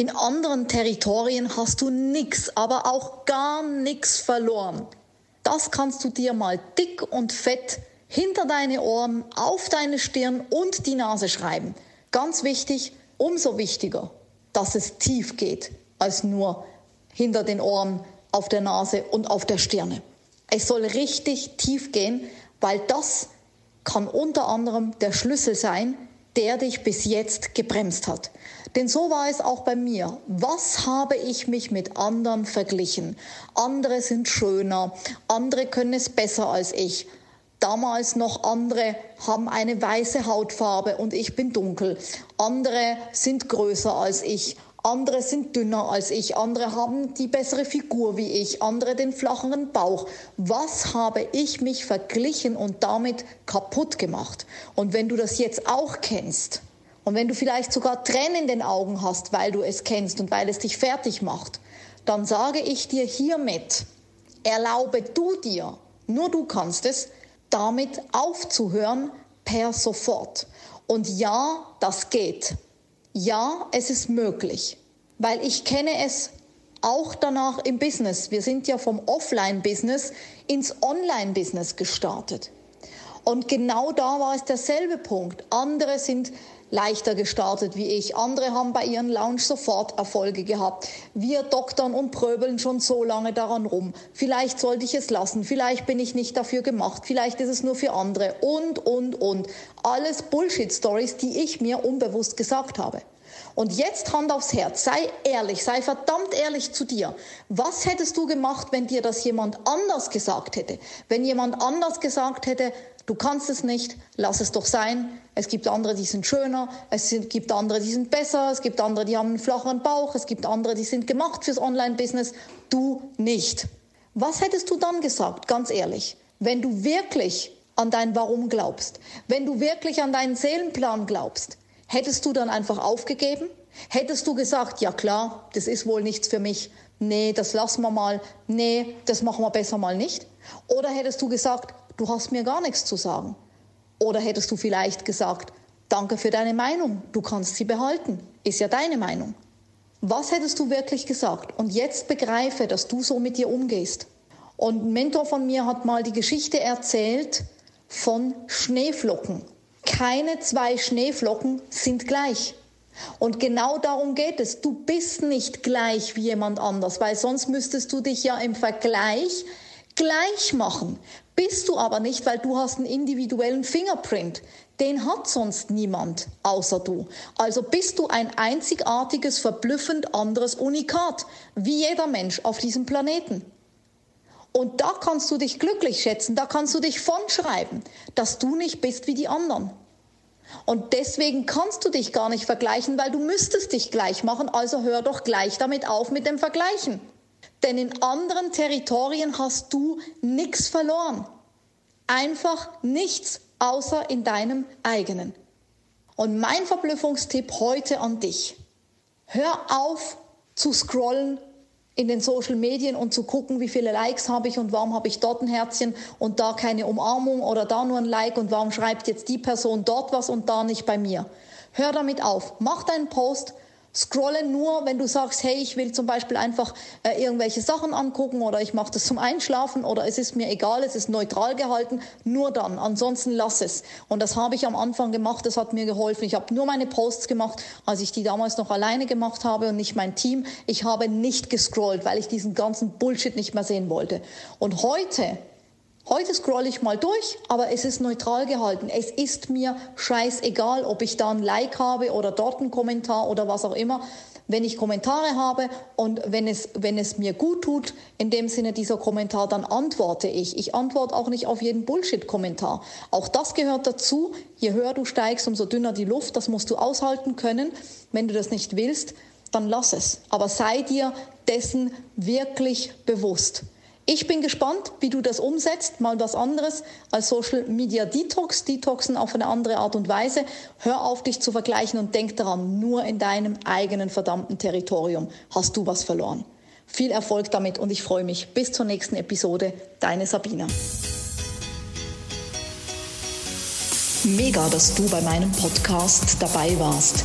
In anderen Territorien hast du nichts, aber auch gar nichts verloren. Das kannst du dir mal dick und fett hinter deine Ohren, auf deine Stirn und die Nase schreiben. Ganz wichtig, umso wichtiger, dass es tief geht, als nur hinter den Ohren, auf der Nase und auf der Stirne. Es soll richtig tief gehen, weil das kann unter anderem der Schlüssel sein, der dich bis jetzt gebremst hat. Denn so war es auch bei mir. Was habe ich mich mit anderen verglichen? Andere sind schöner, andere können es besser als ich. Damals noch andere haben eine weiße Hautfarbe und ich bin dunkel. Andere sind größer als ich andere sind dünner als ich, andere haben die bessere Figur wie ich, andere den flacheren Bauch. Was habe ich mich verglichen und damit kaputt gemacht? Und wenn du das jetzt auch kennst und wenn du vielleicht sogar Tränen in den Augen hast, weil du es kennst und weil es dich fertig macht, dann sage ich dir hiermit, erlaube du dir, nur du kannst es, damit aufzuhören per sofort. Und ja, das geht. Ja, es ist möglich, weil ich kenne es auch danach im Business. Wir sind ja vom Offline-Business ins Online-Business gestartet. Und genau da war es derselbe Punkt. Andere sind leichter gestartet wie ich. Andere haben bei ihren Lounge sofort Erfolge gehabt. Wir doktern und pröbeln schon so lange daran rum. Vielleicht sollte ich es lassen. Vielleicht bin ich nicht dafür gemacht. Vielleicht ist es nur für andere. Und, und, und. Alles Bullshit-Stories, die ich mir unbewusst gesagt habe. Und jetzt Hand aufs Herz, sei ehrlich, sei verdammt ehrlich zu dir. Was hättest du gemacht, wenn dir das jemand anders gesagt hätte? Wenn jemand anders gesagt hätte, du kannst es nicht, lass es doch sein. Es gibt andere, die sind schöner, es gibt andere, die sind besser, es gibt andere, die haben einen flacheren Bauch, es gibt andere, die sind gemacht fürs Online-Business, du nicht. Was hättest du dann gesagt, ganz ehrlich? Wenn du wirklich an dein Warum glaubst, wenn du wirklich an deinen Seelenplan glaubst, Hättest du dann einfach aufgegeben? Hättest du gesagt, ja klar, das ist wohl nichts für mich. Nee, das lassen wir mal. Nee, das machen wir besser mal nicht. Oder hättest du gesagt, du hast mir gar nichts zu sagen. Oder hättest du vielleicht gesagt, danke für deine Meinung, du kannst sie behalten. Ist ja deine Meinung. Was hättest du wirklich gesagt? Und jetzt begreife, dass du so mit dir umgehst. Und ein Mentor von mir hat mal die Geschichte erzählt von Schneeflocken keine zwei Schneeflocken sind gleich. Und genau darum geht es. Du bist nicht gleich wie jemand anders, weil sonst müsstest du dich ja im Vergleich gleich machen. Bist du aber nicht, weil du hast einen individuellen Fingerprint. Den hat sonst niemand außer du. Also bist du ein einzigartiges, verblüffend anderes Unikat, wie jeder Mensch auf diesem Planeten. Und da kannst du dich glücklich schätzen, da kannst du dich von schreiben, dass du nicht bist wie die anderen. Und deswegen kannst du dich gar nicht vergleichen, weil du müsstest dich gleich machen, also hör doch gleich damit auf mit dem Vergleichen. Denn in anderen Territorien hast du nichts verloren. Einfach nichts außer in deinem eigenen. Und mein Verblüffungstipp heute an dich. Hör auf zu scrollen in den Social Medien und zu gucken, wie viele Likes habe ich und warum habe ich dort ein Herzchen und da keine Umarmung oder da nur ein Like und warum schreibt jetzt die Person dort was und da nicht bei mir. Hör damit auf. Mach deinen Post, Scrolle nur, wenn du sagst, hey, ich will zum Beispiel einfach äh, irgendwelche Sachen angucken oder ich mache das zum Einschlafen oder es ist mir egal, es ist neutral gehalten, nur dann. Ansonsten lass es. Und das habe ich am Anfang gemacht, das hat mir geholfen. Ich habe nur meine Posts gemacht, als ich die damals noch alleine gemacht habe und nicht mein Team. Ich habe nicht gescrollt, weil ich diesen ganzen Bullshit nicht mehr sehen wollte. Und heute Heute scrolle ich mal durch, aber es ist neutral gehalten. Es ist mir scheißegal, ob ich da ein Like habe oder dort einen Kommentar oder was auch immer. Wenn ich Kommentare habe und wenn es, wenn es mir gut tut, in dem Sinne dieser Kommentar, dann antworte ich. Ich antworte auch nicht auf jeden Bullshit-Kommentar. Auch das gehört dazu. Je höher du steigst, umso dünner die Luft. Das musst du aushalten können. Wenn du das nicht willst, dann lass es. Aber sei dir dessen wirklich bewusst. Ich bin gespannt, wie du das umsetzt. Mal was anderes als Social Media Detox. Detoxen auf eine andere Art und Weise. Hör auf, dich zu vergleichen und denk daran, nur in deinem eigenen verdammten Territorium hast du was verloren. Viel Erfolg damit und ich freue mich. Bis zur nächsten Episode. Deine Sabina. Mega, dass du bei meinem Podcast dabei warst.